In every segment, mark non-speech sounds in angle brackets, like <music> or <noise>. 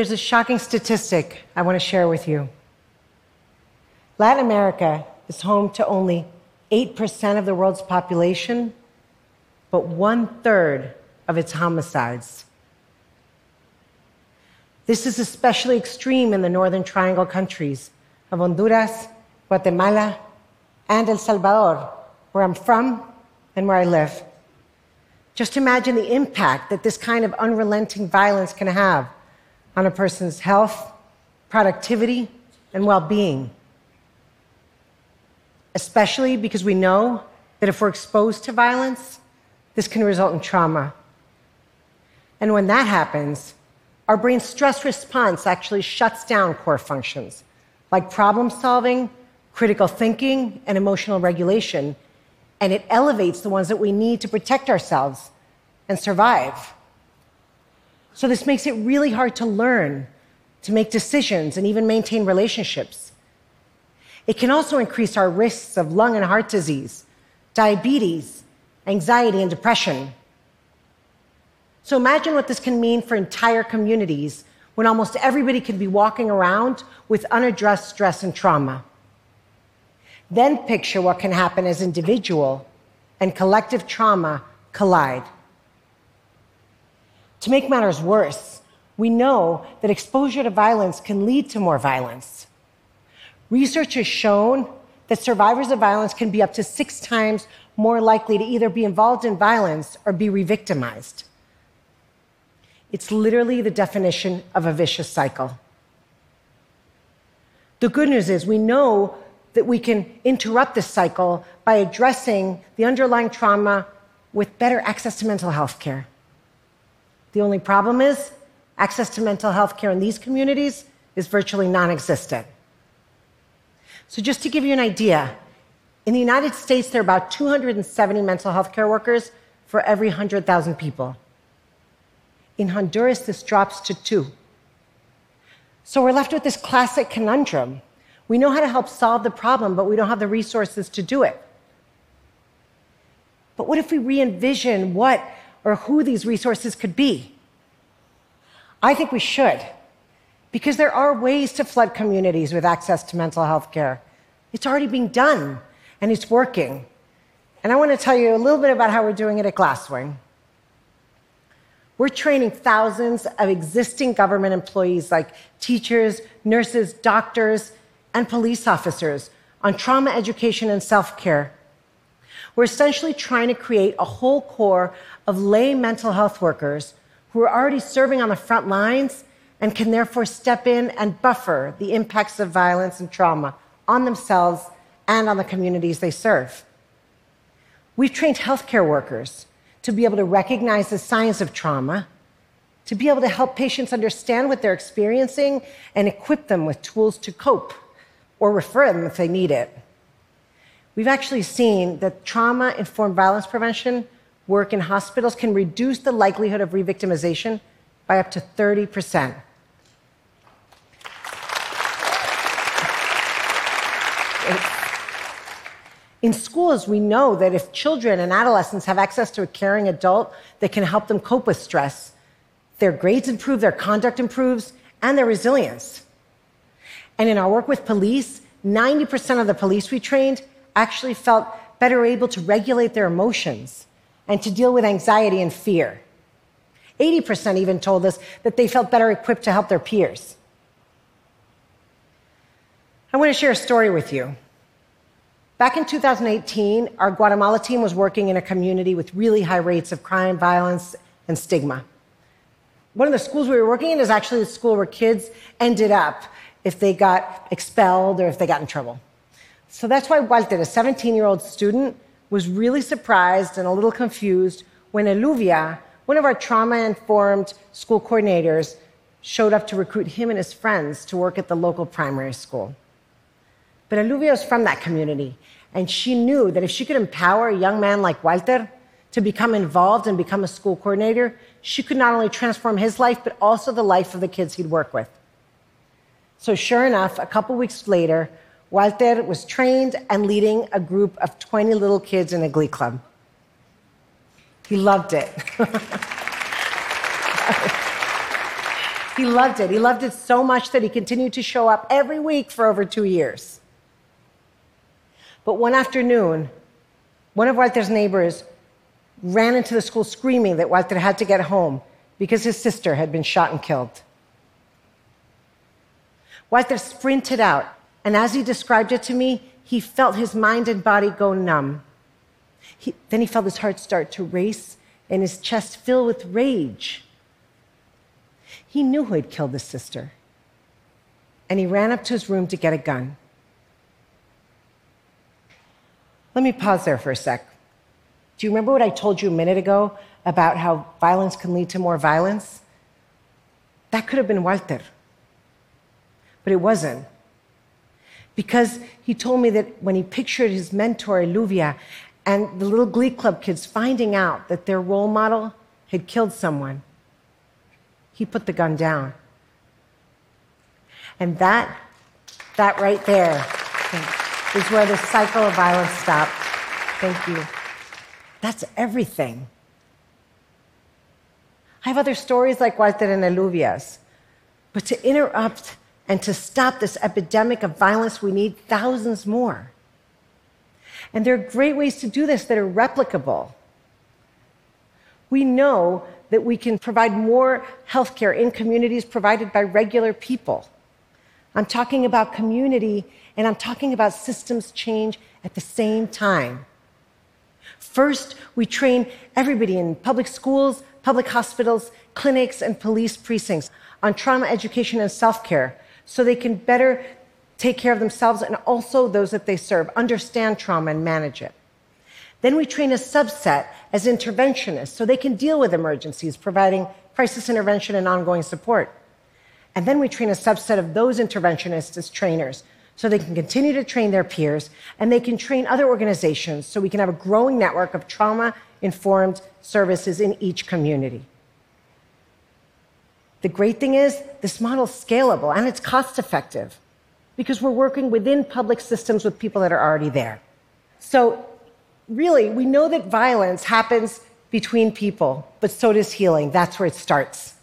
There's a shocking statistic I want to share with you. Latin America is home to only 8% of the world's population, but one third of its homicides. This is especially extreme in the Northern Triangle countries of Honduras, Guatemala, and El Salvador, where I'm from and where I live. Just imagine the impact that this kind of unrelenting violence can have on a person's health, productivity, and well being. Especially because we know that if we're exposed to violence, this can result in trauma. And when that happens, our brain's stress response actually shuts down core functions like problem solving, critical thinking, and emotional regulation, and it elevates the ones that we need to protect ourselves and survive. So, this makes it really hard to learn, to make decisions, and even maintain relationships. It can also increase our risks of lung and heart disease, diabetes, anxiety, and depression. So, imagine what this can mean for entire communities when almost everybody could be walking around with unaddressed stress and trauma. Then picture what can happen as individual and collective trauma collide. To make matters worse, we know that exposure to violence can lead to more violence. Research has shown that survivors of violence can be up to six times more likely to either be involved in violence or be re victimized. It's literally the definition of a vicious cycle. The good news is we know that we can interrupt this cycle by addressing the underlying trauma with better access to mental health care. The only problem is access to mental health care in these communities is virtually non existent. So, just to give you an idea, in the United States, there are about 270 mental health care workers for every 100,000 people. In Honduras, this drops to two. So, we're left with this classic conundrum. We know how to help solve the problem, but we don't have the resources to do it. But what if we re envision what or who these resources could be? I think we should, because there are ways to flood communities with access to mental health care. It's already being done, and it's working. And I want to tell you a little bit about how we're doing it at Glasswing. We're training thousands of existing government employees like teachers, nurses, doctors, and police officers on trauma education and self care we're essentially trying to create a whole corps of lay mental health workers who are already serving on the front lines and can therefore step in and buffer the impacts of violence and trauma on themselves and on the communities they serve. We've trained healthcare workers to be able to recognize the signs of trauma, to be able to help patients understand what they're experiencing and equip them with tools to cope or refer them if they need it. We've actually seen that trauma informed violence prevention work in hospitals can reduce the likelihood of revictimization by up to 30%. In schools, we know that if children and adolescents have access to a caring adult that can help them cope with stress, their grades improve, their conduct improves, and their resilience. And in our work with police, 90% of the police we trained actually felt better able to regulate their emotions and to deal with anxiety and fear. 80% even told us that they felt better equipped to help their peers. I want to share a story with you. Back in 2018, our Guatemala team was working in a community with really high rates of crime, violence, and stigma. One of the schools we were working in is actually the school where kids ended up if they got expelled or if they got in trouble. So that's why Walter, a 17 year old student, was really surprised and a little confused when Eluvia, one of our trauma informed school coordinators, showed up to recruit him and his friends to work at the local primary school. But Eluvia was from that community, and she knew that if she could empower a young man like Walter to become involved and become a school coordinator, she could not only transform his life, but also the life of the kids he'd work with. So, sure enough, a couple weeks later, Walter was trained and leading a group of 20 little kids in a glee club. He loved it. <laughs> He loved it. He loved it so much that he continued to show up every week for over two years. But one afternoon, one of Walter's neighbors ran into the school screaming that Walter had to get home because his sister had been shot and killed. Walter sprinted out, and as he described it to me, he felt his mind and body go numb. He, then he felt his heart start to race and his chest fill with rage. He knew who had killed his sister, and he ran up to his room to get a gun. Let me pause there for a sec. Do you remember what I told you a minute ago about how violence can lead to more violence? That could have been Walter, but it wasn't. Because he told me that when he pictured his mentor, Eluvia, and the little Glee Club kids finding out that their role model had killed someone, he put the gun down. And that, that right there is where the cycle of violence stopped. Thank you. That's everything. I have other stories like Walter and Eluvia's, but to interrupt and to stop this epidemic of violence, we need thousands more. And there are great ways to do this that are replicable. We know that we can provide more healthcare in communities provided by regular people. I'm talking about community and I'm talking about systems change at the same time. First, we train everybody in public schools, public hospitals, clinics, and police precincts on trauma education and self care so they can better take care of themselves and also those that they serve, understand trauma and manage it. Then we train a subset as interventionists so they can deal with emergencies, providing crisis intervention and ongoing support. And then we train a subset of those interventionists as trainers so they can continue to train their peers and they can train other organizations so we can have a growing network of trauma informed services in each community. The great thing is, this model is scalable and it's cost effective because we're working within public systems with people that are already there. So, really, we know that violence happens between people, but so does healing. That's where it starts.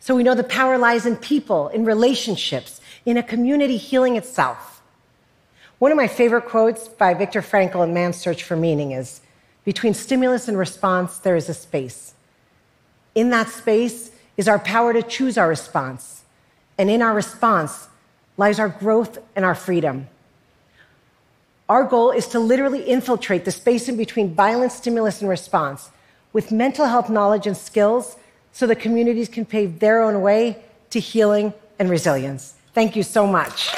So, we know the power lies in people, in relationships, in a community healing itself. One of my favorite quotes by Viktor Frankl in Man's Search for Meaning is Between stimulus and response, there is a space. In that space is our power to choose our response. And in our response, lies our growth and our freedom. Our goal is to literally infiltrate the space in between violence, stimulus, and response with mental health knowledge and skills so that communities can pave their own way to healing and resilience. Thank you so much.